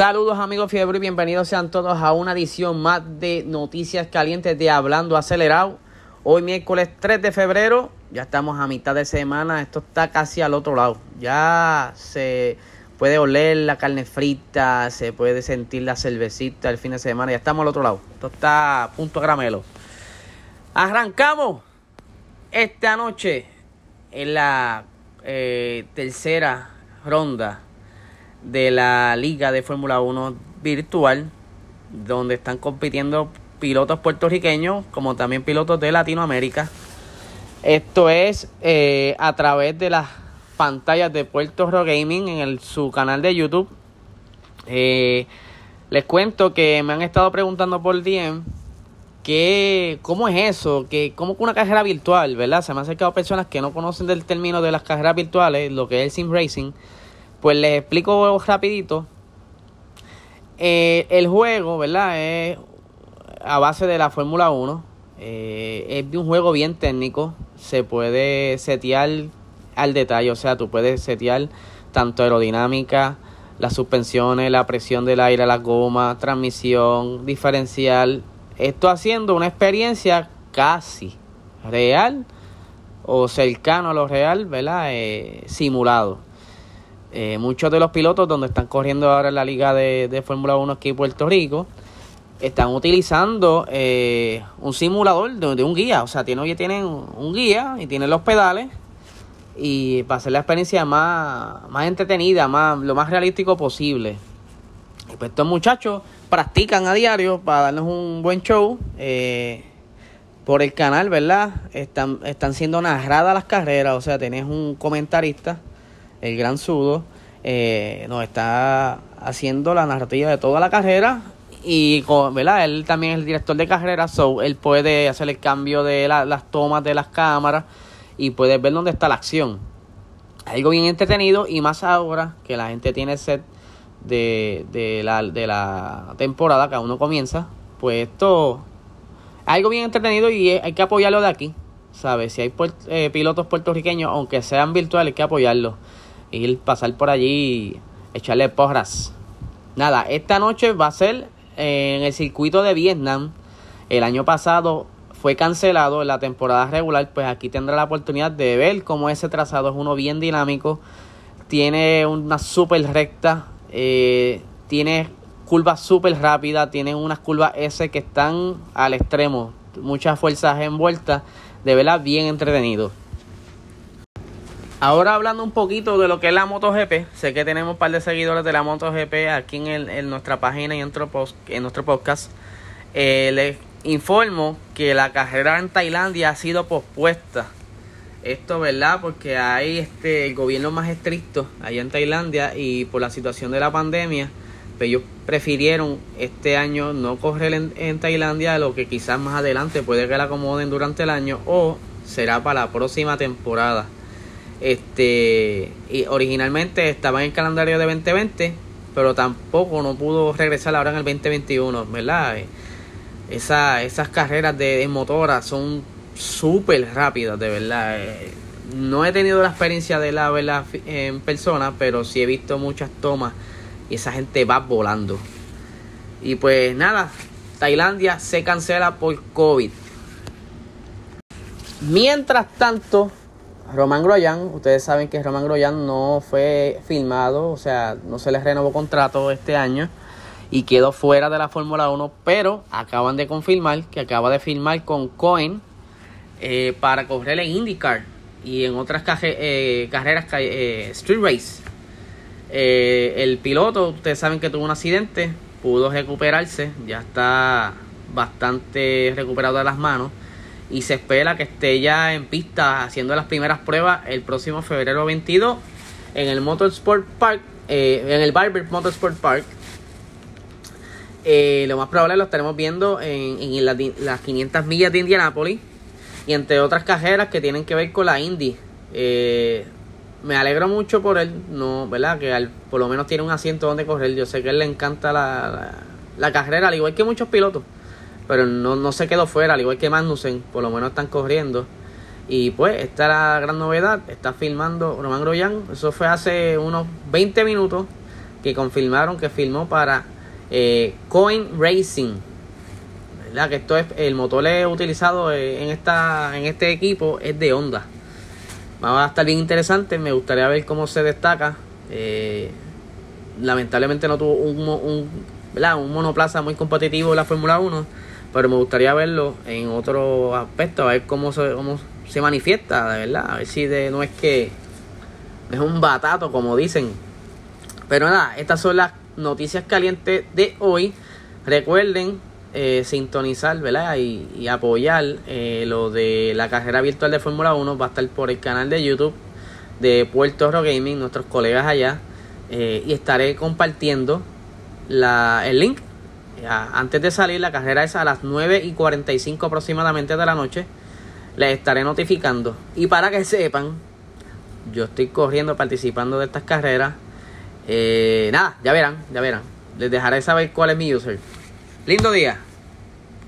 Saludos amigos Fiebre y bienvenidos sean todos a una edición más de Noticias Calientes de Hablando Acelerado. Hoy miércoles 3 de febrero, ya estamos a mitad de semana, esto está casi al otro lado. Ya se puede oler la carne frita, se puede sentir la cervecita el fin de semana, ya estamos al otro lado. Esto está a punto gramelo. Arrancamos esta noche en la eh, tercera ronda de la Liga de Fórmula 1 virtual, donde están compitiendo pilotos puertorriqueños como también pilotos de Latinoamérica. Esto es eh, a través de las pantallas de Puerto Rico Gaming en el, su canal de YouTube. Eh, les cuento que me han estado preguntando por DM que cómo es eso, que cómo una carrera virtual, ¿verdad? Se me han acercado personas que no conocen del término de las carreras virtuales, lo que es el sim racing. Pues les explico rapidito. Eh, el juego, ¿verdad? Es a base de la Fórmula 1. Eh, es un juego bien técnico. Se puede setear al detalle. O sea, tú puedes setear tanto aerodinámica, las suspensiones, la presión del aire, la goma, transmisión, diferencial. Esto haciendo una experiencia casi real o cercano a lo real, ¿verdad? Eh, simulado. Eh, muchos de los pilotos donde están corriendo ahora en la liga de, Fórmula 1 aquí en Puerto Rico están utilizando eh, un simulador de, un guía. O sea, tienen, tienen un guía y tienen los pedales. Y para hacer la experiencia más, más entretenida, más, lo más realístico posible. Y pues estos muchachos practican a diario para darnos un buen show. Eh, por el canal, ¿verdad? Están, están siendo narradas las carreras. O sea, tenés un comentarista el gran sudo, eh, nos está haciendo la narrativa de toda la carrera y él también es el director de carrera, so él puede hacer el cambio de las tomas de las cámaras y puede ver dónde está la acción. Algo bien entretenido y más ahora que la gente tiene set de, de, la, de la temporada que aún no comienza, pues esto algo bien entretenido y hay que apoyarlo de aquí, ¿sabes? Si hay eh, pilotos puertorriqueños, aunque sean virtuales, hay que apoyarlos ir pasar por allí y echarle porras. Nada, esta noche va a ser en el circuito de Vietnam. El año pasado fue cancelado en la temporada regular, pues aquí tendrá la oportunidad de ver cómo ese trazado es uno bien dinámico. Tiene una super recta, eh, tiene curvas súper rápidas, tiene unas curvas S que están al extremo, muchas fuerzas envueltas, de verdad bien entretenido. Ahora hablando un poquito de lo que es la MotoGP, sé que tenemos un par de seguidores de la MotoGP aquí en, nuestra página y en nuestro, post, en nuestro podcast. Eh, les informo que la carrera en Tailandia ha sido pospuesta. Esto, ¿verdad? Porque hay este, gobierno más estricto allá en Tailandia y por la situación de la pandemia, pues ellos prefirieron este año no correr en, en Tailandia, lo que quizás más adelante puede que la acomoden durante el año o será para la próxima temporada. Este, y originalmente estaba en el calendario de 2020, pero tampoco no pudo regresar ahora en el 2021, ¿verdad? Esa, esas carreras de, motora son súper rápidas, de verdad. No he tenido la experiencia de la verla en persona, pero sí he visto muchas tomas y esa gente va volando. Y pues nada, Tailandia se cancela por COVID. Mientras tanto, Román Groyan, ustedes saben que Román Groyan no fue filmado, o sea, no se le renovó contrato este año y quedó fuera de la Fórmula 1, pero acaban de confirmar que acaba de firmar con Cohen eh, para correr en IndyCar y en otras eh, carreras eh, Street Race. el piloto, ustedes saben que tuvo un accidente, pudo recuperarse, ya está bastante recuperado de las manos y se espera que esté ya en pista haciendo las primeras pruebas el próximo febrero 22 en el Motorsport Park, eh, en el Barber Motorsport Park. Eh, lo más probable lo estaremos viendo en, las 500 millas de Indianapolis y entre otras carreras que tienen que ver con la Indy. Eh, me alegro mucho por él, no, ¿verdad? Que por lo menos tiene un asiento donde correr. Yo sé que él le encanta la, la carrera, al igual que muchos pilotos pero no, no se quedó fuera, al igual que Magnussen, por lo menos están corriendo. Y pues, esta es la gran novedad, está filmando Roman Groyan, eso fue hace unos 20 minutos, que confirmaron que firmó para eh, Coin Racing. ¿Verdad? Que esto es el motor utilizado eh, en esta en este equipo es de Honda. Va a estar bien interesante, me gustaría ver cómo se destaca. Eh, lamentablemente no tuvo un, un, un monoplaza muy competitivo en la Fórmula 1, pero me gustaría verlo en otro aspecto, a ver cómo se, cómo se manifiesta, de verdad, a ver si de, no es que es un batato, como dicen. Pero nada, estas son las noticias calientes de hoy. Recuerden eh, sintonizar ¿verdad? Y, apoyar eh, lo de la carrera virtual de Fórmula 1. Va a estar por el canal de YouTube de Puerto Rico Gaming, nuestros colegas allá. Eh, y estaré compartiendo la, el link. Antes de salir, la carrera es a las 9 y 45 aproximadamente de la noche. Les estaré notificando. Y para que sepan, yo estoy corriendo, participando de estas carreras. Eh, nada, ya verán, ya verán. Les dejaré saber cuál es mi user. Lindo día.